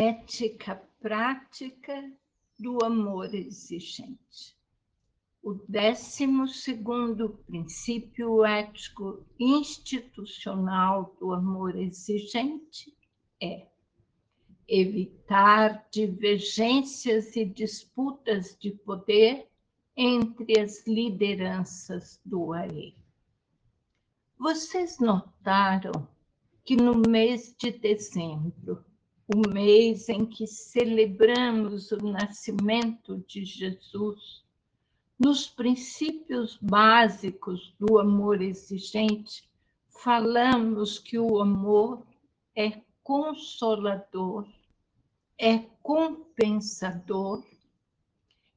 ética prática do amor exigente. O décimo segundo princípio ético institucional do amor exigente é evitar divergências e disputas de poder entre as lideranças do AE. Vocês notaram que no mês de dezembro, o mês em que celebramos o nascimento de Jesus, nos princípios básicos do amor exigente, falamos que o amor é consolador, é compensador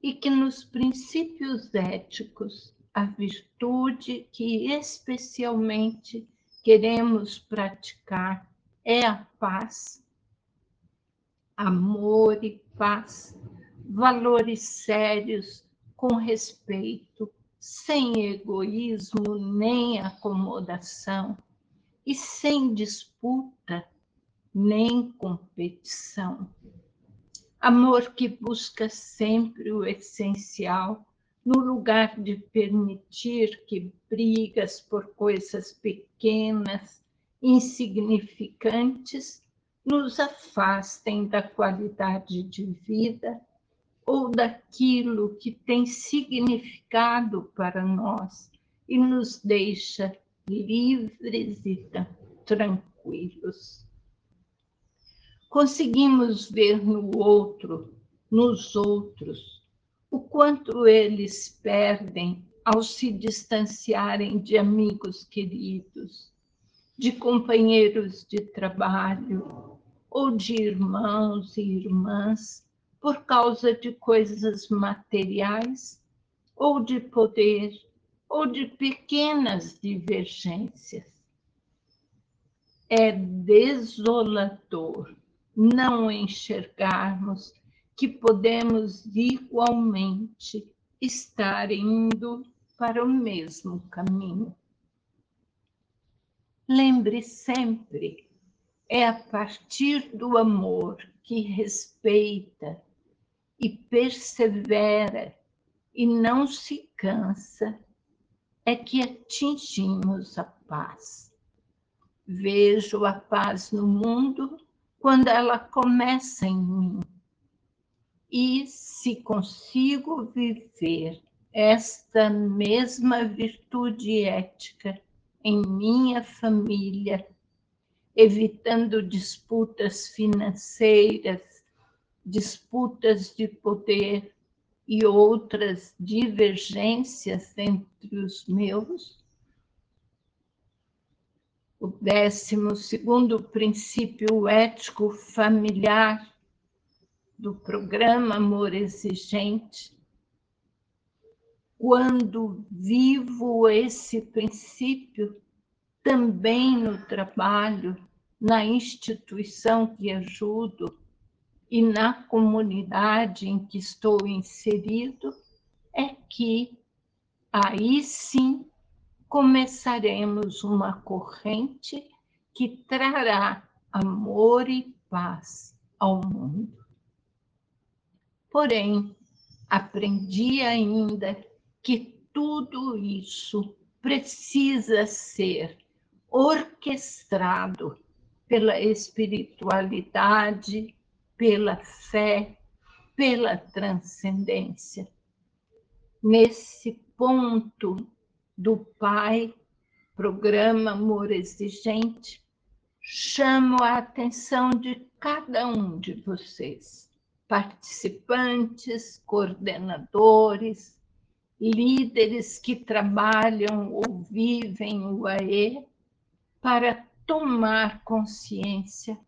e que nos princípios éticos a virtude que especialmente queremos praticar é a paz, amor e paz, valores sérios com respeito, sem egoísmo nem acomodação e sem disputa nem competição. Amor que busca sempre o essencial, no lugar de permitir que brigas por coisas pequenas, insignificantes, nos afastem da qualidade de vida ou daquilo que tem significado para nós e nos deixa livres e tranquilos. Conseguimos ver no outro, nos outros, o quanto eles perdem ao se distanciarem de amigos queridos, de companheiros de trabalho ou de irmãos e irmãs por causa de coisas materiais ou de poder ou de pequenas divergências. É desolador não enxergarmos que podemos igualmente estar indo para o mesmo caminho. Lembre sempre, é a partir do amor que respeita e persevera e não se cansa, é que atingimos a paz. Vejo a paz no mundo quando ela começa em mim. E se consigo viver esta mesma virtude ética em minha família, evitando disputas financeiras, disputas de poder e outras divergências entre os meus. O décimo segundo princípio ético familiar do programa Amor Exigente. Quando vivo esse princípio, também no trabalho, na instituição que ajudo, e na comunidade em que estou inserido, é que aí sim começaremos uma corrente que trará amor e paz ao mundo. Porém, aprendi ainda que tudo isso precisa ser orquestrado pela espiritualidade pela fé, pela transcendência. Nesse ponto do Pai, programa Amor Exigente, chamo a atenção de cada um de vocês, participantes, coordenadores, líderes que trabalham ou vivem o AE, para tomar consciência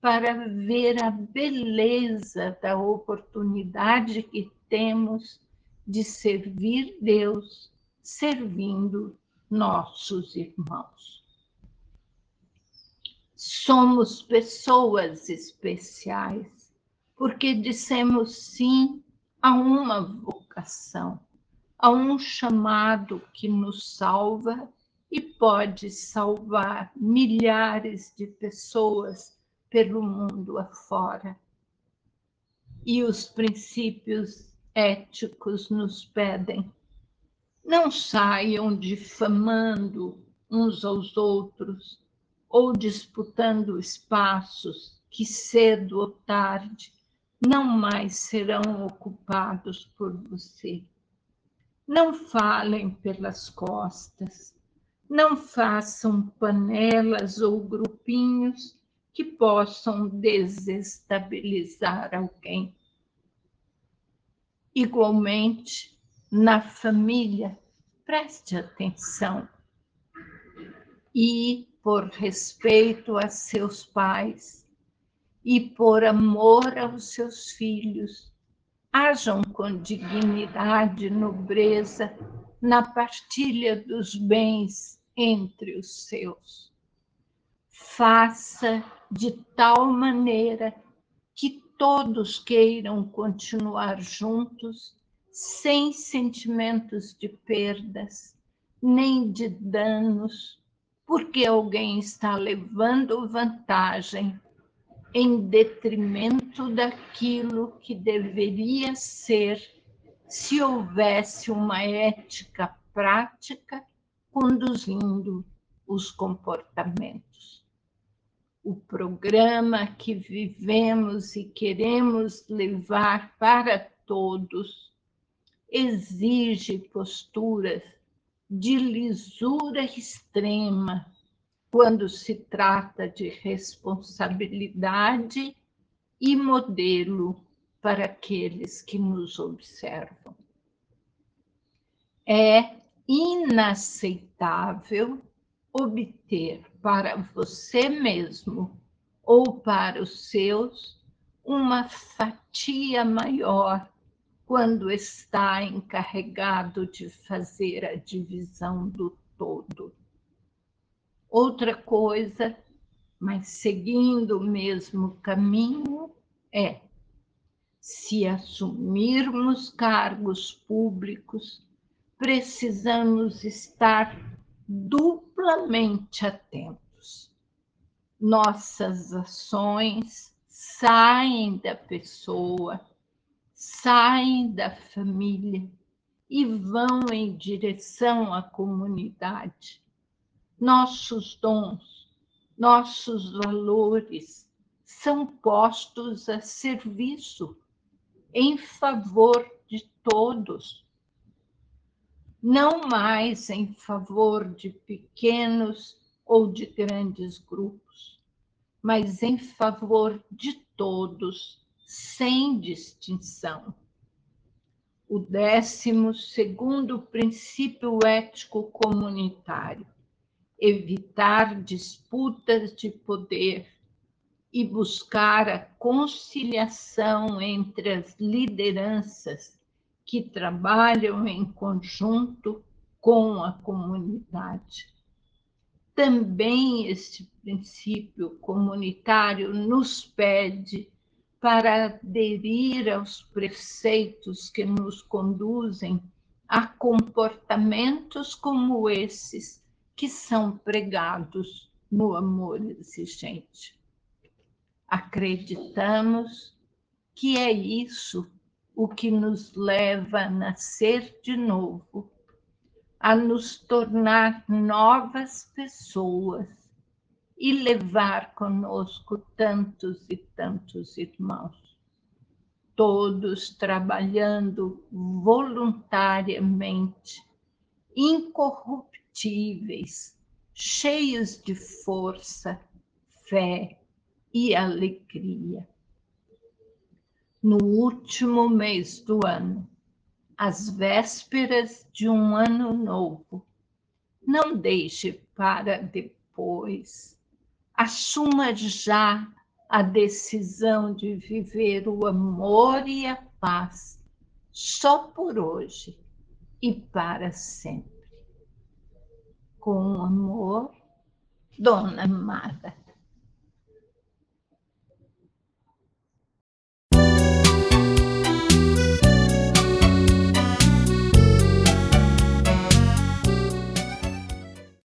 para ver a beleza da oportunidade que temos de servir Deus servindo nossos irmãos. Somos pessoas especiais porque dissemos sim a uma vocação, a um chamado que nos salva e pode salvar milhares de pessoas pelo mundo afora, e os princípios éticos nos pedem. Não saiam difamando uns aos outros ou disputando espaços que cedo ou tarde não mais serão ocupados por você. Não falem pelas costas, não façam panelas ou grupinhos que possam desestabilizar alguém. Igualmente, na família, preste atenção e, por respeito a seus pais e por amor aos seus filhos, hajam com dignidade e nobreza na partilha dos bens entre os seus. Faça de tal maneira que todos queiram continuar juntos, sem sentimentos de perdas, nem de danos, porque alguém está levando vantagem em detrimento daquilo que deveria ser se houvesse uma ética prática conduzindo os comportamentos. O programa que vivemos e queremos levar para todos exige posturas de lisura extrema quando se trata de responsabilidade e modelo para aqueles que nos observam. É inaceitável obter para você mesmo ou para os seus uma fatia maior quando está encarregado de fazer a divisão do todo. Outra coisa, mas seguindo o mesmo caminho, é se assumirmos cargos públicos, precisamos estar duplamente atentos. Nossas ações saem da pessoa, saem da família e vão em direção à comunidade nossos dons, nossos valores são postos a serviço em favor de todos, não mais em favor de pequenos ou de grandes grupos, mas em favor de todos, sem distinção. O décimo segundo princípio ético comunitário evitar disputas de poder e buscar a conciliação entre as lideranças que trabalham em conjunto com a comunidade. Também este princípio comunitário nos pede para aderir aos preceitos que nos conduzem a comportamentos como esses que são pregados no amor exigente. Acreditamos que é isso o que nos leva a nascer de novo, a nos tornar novas pessoas e levar conosco tantos e tantos irmãos, todos trabalhando voluntariamente, incorruptíveis cheios de força, fé e alegria. No último mês do ano, às vésperas de um ano novo, não deixe para depois. Assuma já a decisão de viver o amor e a paz só por hoje e para sempre com amor, Dona Amada.